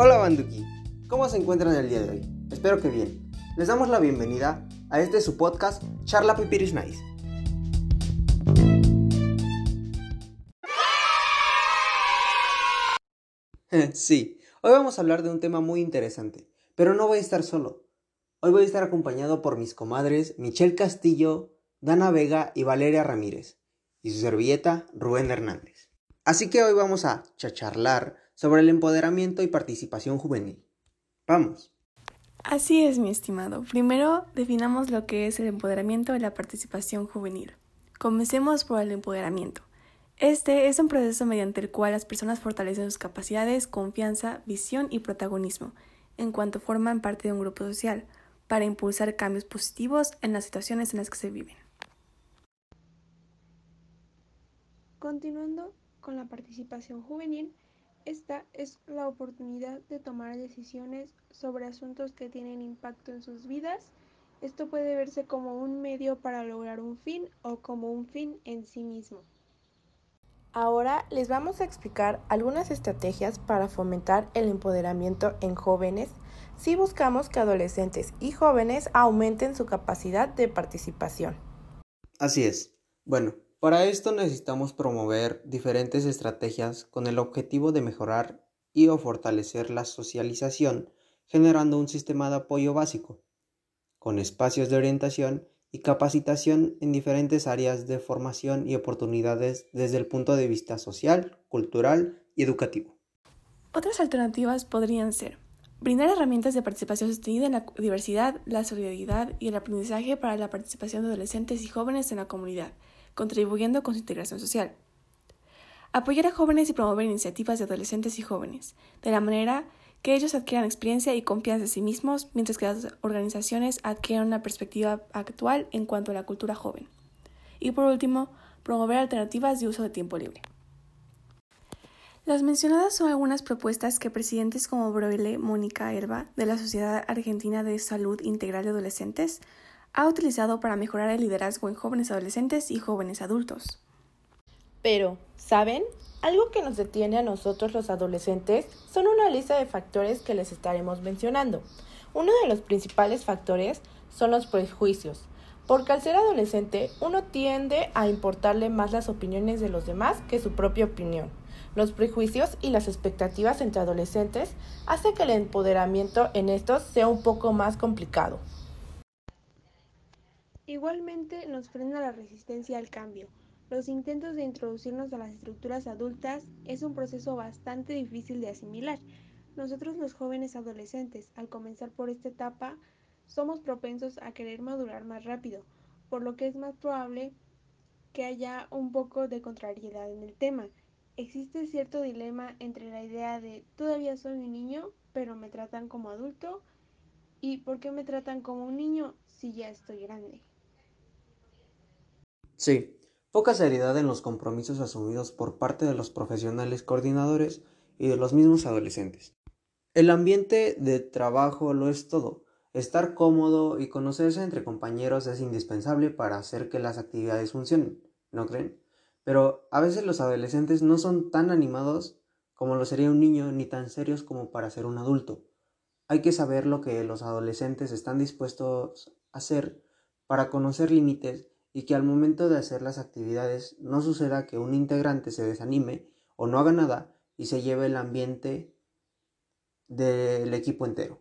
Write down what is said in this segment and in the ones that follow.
Hola Banduki, ¿cómo se encuentran el día de hoy? Espero que bien. Les damos la bienvenida a este su podcast Charla Pipiris Nice. sí, hoy vamos a hablar de un tema muy interesante, pero no voy a estar solo. Hoy voy a estar acompañado por mis comadres Michelle Castillo, Dana Vega y Valeria Ramírez, y su servilleta Rubén Hernández. Así que hoy vamos a chacharlar sobre el empoderamiento y participación juvenil. Vamos. Así es, mi estimado. Primero definamos lo que es el empoderamiento y la participación juvenil. Comencemos por el empoderamiento. Este es un proceso mediante el cual las personas fortalecen sus capacidades, confianza, visión y protagonismo, en cuanto forman parte de un grupo social, para impulsar cambios positivos en las situaciones en las que se viven. Continuando con la participación juvenil, esta es la oportunidad de tomar decisiones sobre asuntos que tienen impacto en sus vidas. Esto puede verse como un medio para lograr un fin o como un fin en sí mismo. Ahora les vamos a explicar algunas estrategias para fomentar el empoderamiento en jóvenes si buscamos que adolescentes y jóvenes aumenten su capacidad de participación. Así es. Bueno, para esto necesitamos promover diferentes estrategias con el objetivo de mejorar y o fortalecer la socialización, generando un sistema de apoyo básico, con espacios de orientación y capacitación en diferentes áreas de formación y oportunidades desde el punto de vista social, cultural y educativo. Otras alternativas podrían ser brindar herramientas de participación sostenida en la diversidad, la solidaridad y el aprendizaje para la participación de adolescentes y jóvenes en la comunidad, contribuyendo con su integración social. Apoyar a jóvenes y promover iniciativas de adolescentes y jóvenes, de la manera que ellos adquieran experiencia y confianza en sí mismos, mientras que las organizaciones adquieran una perspectiva actual en cuanto a la cultura joven. Y por último, promover alternativas de uso de tiempo libre. Las mencionadas son algunas propuestas que presidentes como Broile Mónica Herba, de la Sociedad Argentina de Salud Integral de Adolescentes, ha utilizado para mejorar el liderazgo en jóvenes adolescentes y jóvenes adultos. Pero, ¿saben? Algo que nos detiene a nosotros los adolescentes son una lista de factores que les estaremos mencionando. Uno de los principales factores son los prejuicios, porque al ser adolescente uno tiende a importarle más las opiniones de los demás que su propia opinión. Los prejuicios y las expectativas entre adolescentes hacen que el empoderamiento en estos sea un poco más complicado. Igualmente nos frena la resistencia al cambio. Los intentos de introducirnos a las estructuras adultas es un proceso bastante difícil de asimilar. Nosotros los jóvenes adolescentes, al comenzar por esta etapa, somos propensos a querer madurar más rápido, por lo que es más probable que haya un poco de contrariedad en el tema. Existe cierto dilema entre la idea de todavía soy un niño, pero me tratan como adulto, y por qué me tratan como un niño si ya estoy grande. Sí, poca seriedad en los compromisos asumidos por parte de los profesionales coordinadores y de los mismos adolescentes. El ambiente de trabajo lo es todo. Estar cómodo y conocerse entre compañeros es indispensable para hacer que las actividades funcionen, ¿no creen? Pero a veces los adolescentes no son tan animados como lo sería un niño ni tan serios como para ser un adulto. Hay que saber lo que los adolescentes están dispuestos a hacer para conocer límites y que al momento de hacer las actividades no suceda que un integrante se desanime o no haga nada y se lleve el ambiente del equipo entero.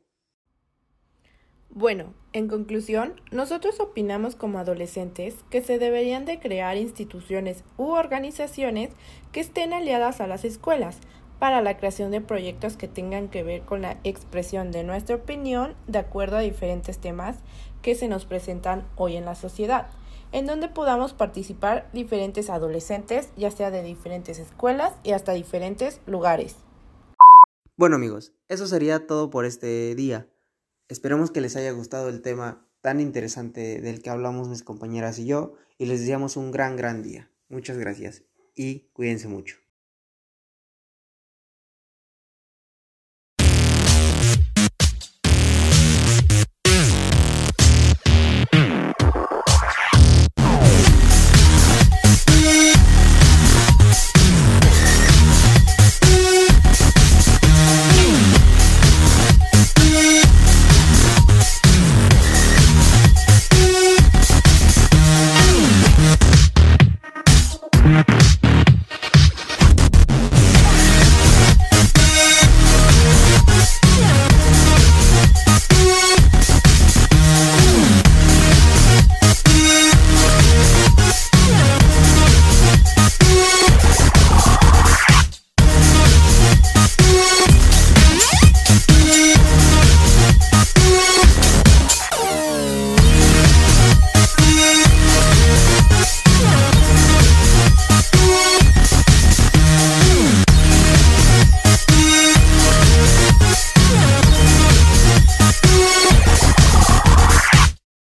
Bueno, en conclusión, nosotros opinamos como adolescentes que se deberían de crear instituciones u organizaciones que estén aliadas a las escuelas para la creación de proyectos que tengan que ver con la expresión de nuestra opinión de acuerdo a diferentes temas que se nos presentan hoy en la sociedad en donde podamos participar diferentes adolescentes, ya sea de diferentes escuelas y hasta diferentes lugares. Bueno amigos, eso sería todo por este día. Esperemos que les haya gustado el tema tan interesante del que hablamos mis compañeras y yo y les deseamos un gran, gran día. Muchas gracias y cuídense mucho.